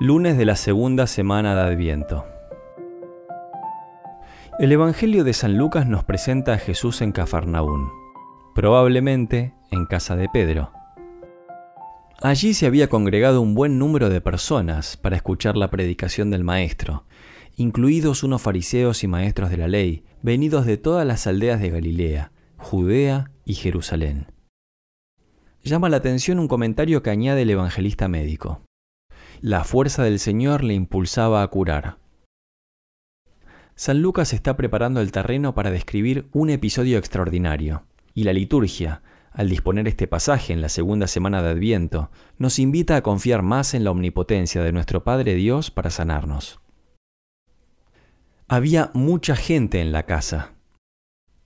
Lunes de la segunda semana de Adviento. El Evangelio de San Lucas nos presenta a Jesús en Cafarnaún, probablemente en casa de Pedro. Allí se había congregado un buen número de personas para escuchar la predicación del Maestro, incluidos unos fariseos y maestros de la ley, venidos de todas las aldeas de Galilea, Judea y Jerusalén. Llama la atención un comentario que añade el evangelista médico. La fuerza del Señor le impulsaba a curar. San Lucas está preparando el terreno para describir un episodio extraordinario, y la liturgia, al disponer este pasaje en la segunda semana de Adviento, nos invita a confiar más en la omnipotencia de nuestro Padre Dios para sanarnos. Había mucha gente en la casa.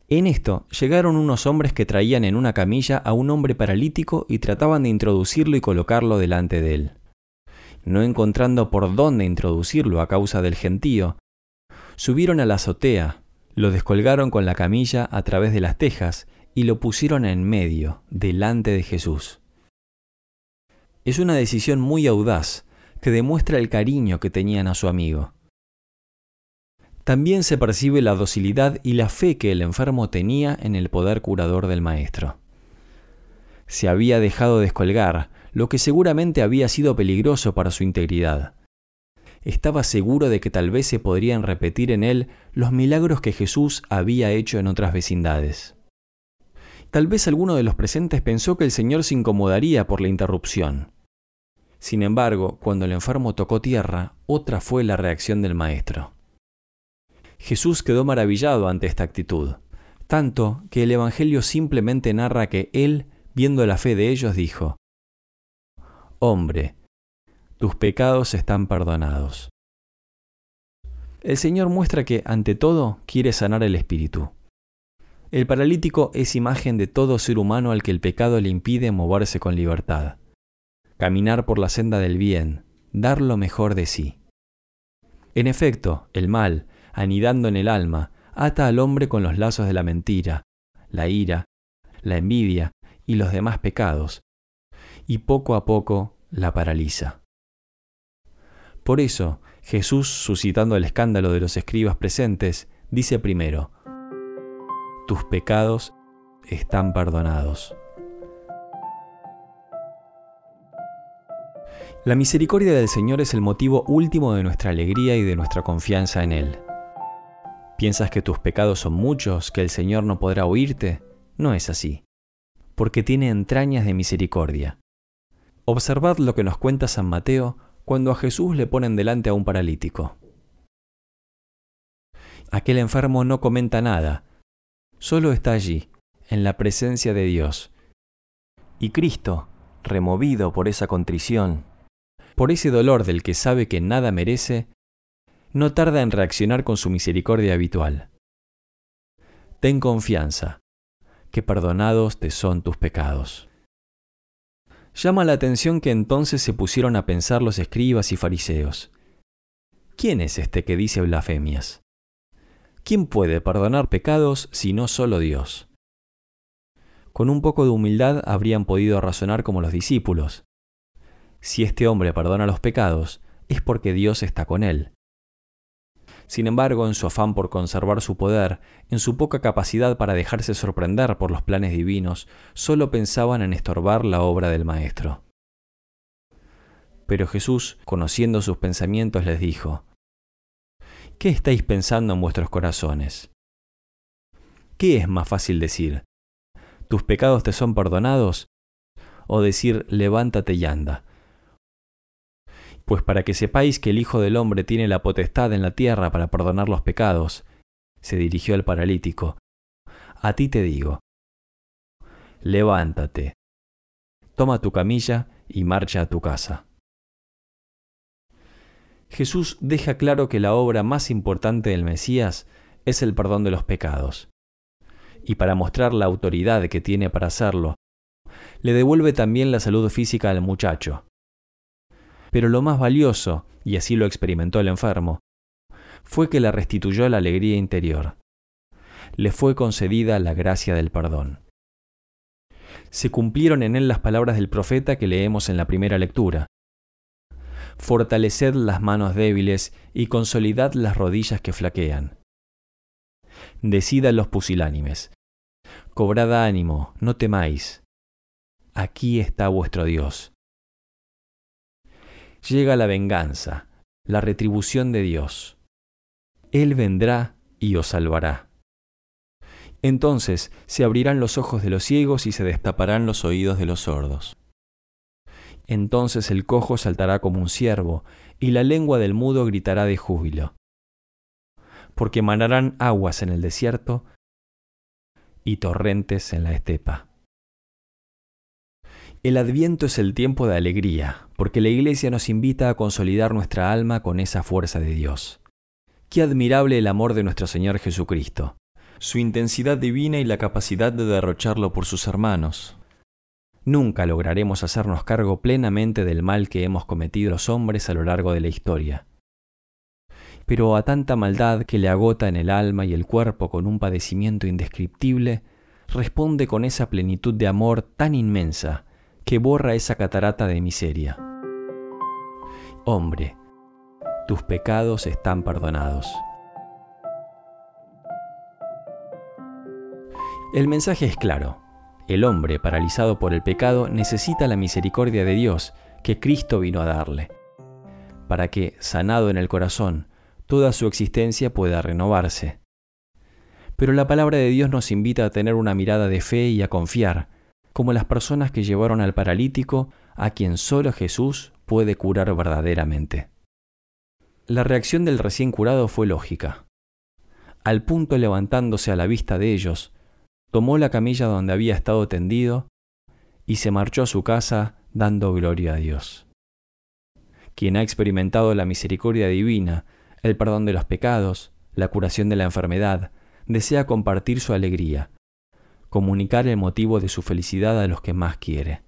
En esto llegaron unos hombres que traían en una camilla a un hombre paralítico y trataban de introducirlo y colocarlo delante de él no encontrando por dónde introducirlo a causa del gentío, subieron a la azotea, lo descolgaron con la camilla a través de las tejas y lo pusieron en medio, delante de Jesús. Es una decisión muy audaz que demuestra el cariño que tenían a su amigo. También se percibe la docilidad y la fe que el enfermo tenía en el poder curador del Maestro. Se había dejado descolgar, lo que seguramente había sido peligroso para su integridad. Estaba seguro de que tal vez se podrían repetir en él los milagros que Jesús había hecho en otras vecindades. Tal vez alguno de los presentes pensó que el Señor se incomodaría por la interrupción. Sin embargo, cuando el enfermo tocó tierra, otra fue la reacción del Maestro. Jesús quedó maravillado ante esta actitud, tanto que el Evangelio simplemente narra que Él, viendo la fe de ellos, dijo, Hombre, tus pecados están perdonados. El Señor muestra que, ante todo, quiere sanar el espíritu. El paralítico es imagen de todo ser humano al que el pecado le impide moverse con libertad, caminar por la senda del bien, dar lo mejor de sí. En efecto, el mal, anidando en el alma, ata al hombre con los lazos de la mentira, la ira, la envidia y los demás pecados, y poco a poco la paraliza. Por eso, Jesús, suscitando el escándalo de los escribas presentes, dice primero, Tus pecados están perdonados. La misericordia del Señor es el motivo último de nuestra alegría y de nuestra confianza en Él. ¿Piensas que tus pecados son muchos, que el Señor no podrá oírte? No es así, porque tiene entrañas de misericordia. Observad lo que nos cuenta San Mateo cuando a Jesús le ponen delante a un paralítico. Aquel enfermo no comenta nada, solo está allí, en la presencia de Dios. Y Cristo, removido por esa contrición, por ese dolor del que sabe que nada merece, no tarda en reaccionar con su misericordia habitual. Ten confianza, que perdonados te son tus pecados. Llama la atención que entonces se pusieron a pensar los escribas y fariseos. ¿Quién es este que dice blasfemias? ¿Quién puede perdonar pecados si no solo Dios? Con un poco de humildad habrían podido razonar como los discípulos. Si este hombre perdona los pecados, es porque Dios está con él. Sin embargo, en su afán por conservar su poder, en su poca capacidad para dejarse sorprender por los planes divinos, solo pensaban en estorbar la obra del Maestro. Pero Jesús, conociendo sus pensamientos, les dijo, ¿Qué estáis pensando en vuestros corazones? ¿Qué es más fácil decir? ¿Tus pecados te son perdonados? ¿O decir, levántate y anda? Pues para que sepáis que el Hijo del Hombre tiene la potestad en la tierra para perdonar los pecados, se dirigió al paralítico, a ti te digo, levántate, toma tu camilla y marcha a tu casa. Jesús deja claro que la obra más importante del Mesías es el perdón de los pecados. Y para mostrar la autoridad que tiene para hacerlo, le devuelve también la salud física al muchacho, pero lo más valioso, y así lo experimentó el enfermo, fue que le restituyó la alegría interior. Le fue concedida la gracia del perdón. Se cumplieron en él las palabras del profeta que leemos en la primera lectura. fortaleced las manos débiles y consolidad las rodillas que flaquean. Decidan los pusilánimes. Cobrad ánimo, no temáis. Aquí está vuestro Dios. Llega la venganza, la retribución de Dios. Él vendrá y os salvará. Entonces se abrirán los ojos de los ciegos y se destaparán los oídos de los sordos. Entonces el cojo saltará como un ciervo, y la lengua del mudo gritará de júbilo. Porque manarán aguas en el desierto y torrentes en la estepa. El adviento es el tiempo de alegría, porque la Iglesia nos invita a consolidar nuestra alma con esa fuerza de Dios. Qué admirable el amor de nuestro Señor Jesucristo, su intensidad divina y la capacidad de derrocharlo por sus hermanos. Nunca lograremos hacernos cargo plenamente del mal que hemos cometido los hombres a lo largo de la historia. Pero a tanta maldad que le agota en el alma y el cuerpo con un padecimiento indescriptible, responde con esa plenitud de amor tan inmensa que borra esa catarata de miseria. Hombre, tus pecados están perdonados. El mensaje es claro. El hombre, paralizado por el pecado, necesita la misericordia de Dios que Cristo vino a darle, para que, sanado en el corazón, toda su existencia pueda renovarse. Pero la palabra de Dios nos invita a tener una mirada de fe y a confiar, como las personas que llevaron al paralítico a quien solo Jesús puede curar verdaderamente. La reacción del recién curado fue lógica. Al punto levantándose a la vista de ellos, tomó la camilla donde había estado tendido y se marchó a su casa dando gloria a Dios. Quien ha experimentado la misericordia divina, el perdón de los pecados, la curación de la enfermedad, desea compartir su alegría, comunicar el motivo de su felicidad a los que más quiere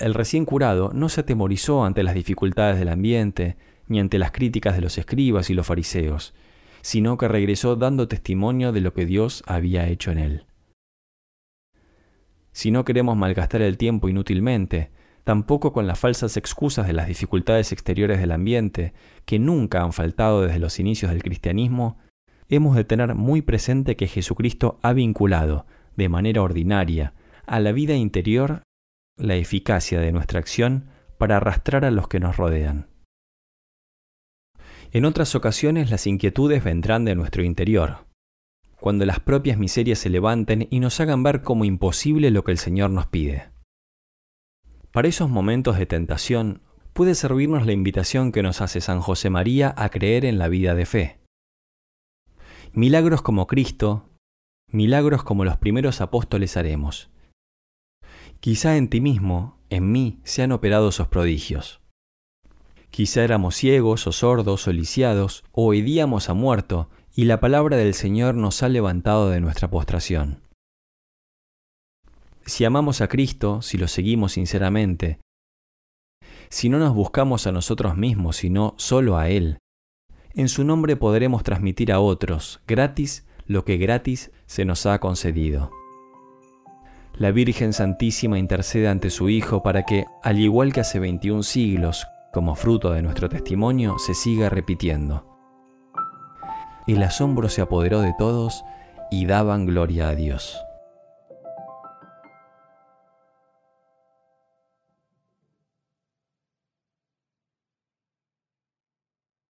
el recién curado no se atemorizó ante las dificultades del ambiente, ni ante las críticas de los escribas y los fariseos, sino que regresó dando testimonio de lo que Dios había hecho en él. Si no queremos malgastar el tiempo inútilmente, tampoco con las falsas excusas de las dificultades exteriores del ambiente, que nunca han faltado desde los inicios del cristianismo, hemos de tener muy presente que Jesucristo ha vinculado, de manera ordinaria, a la vida interior la eficacia de nuestra acción para arrastrar a los que nos rodean. En otras ocasiones las inquietudes vendrán de nuestro interior, cuando las propias miserias se levanten y nos hagan ver como imposible lo que el Señor nos pide. Para esos momentos de tentación puede servirnos la invitación que nos hace San José María a creer en la vida de fe. Milagros como Cristo, milagros como los primeros apóstoles haremos, Quizá en ti mismo, en mí, se han operado esos prodigios. Quizá éramos ciegos o sordos o lisiados, o hedíamos a muerto, y la palabra del Señor nos ha levantado de nuestra postración. Si amamos a Cristo, si lo seguimos sinceramente, si no nos buscamos a nosotros mismos, sino solo a Él, en su nombre podremos transmitir a otros, gratis, lo que gratis se nos ha concedido la Virgen Santísima intercede ante su Hijo para que, al igual que hace 21 siglos, como fruto de nuestro testimonio, se siga repitiendo. El asombro se apoderó de todos y daban gloria a Dios.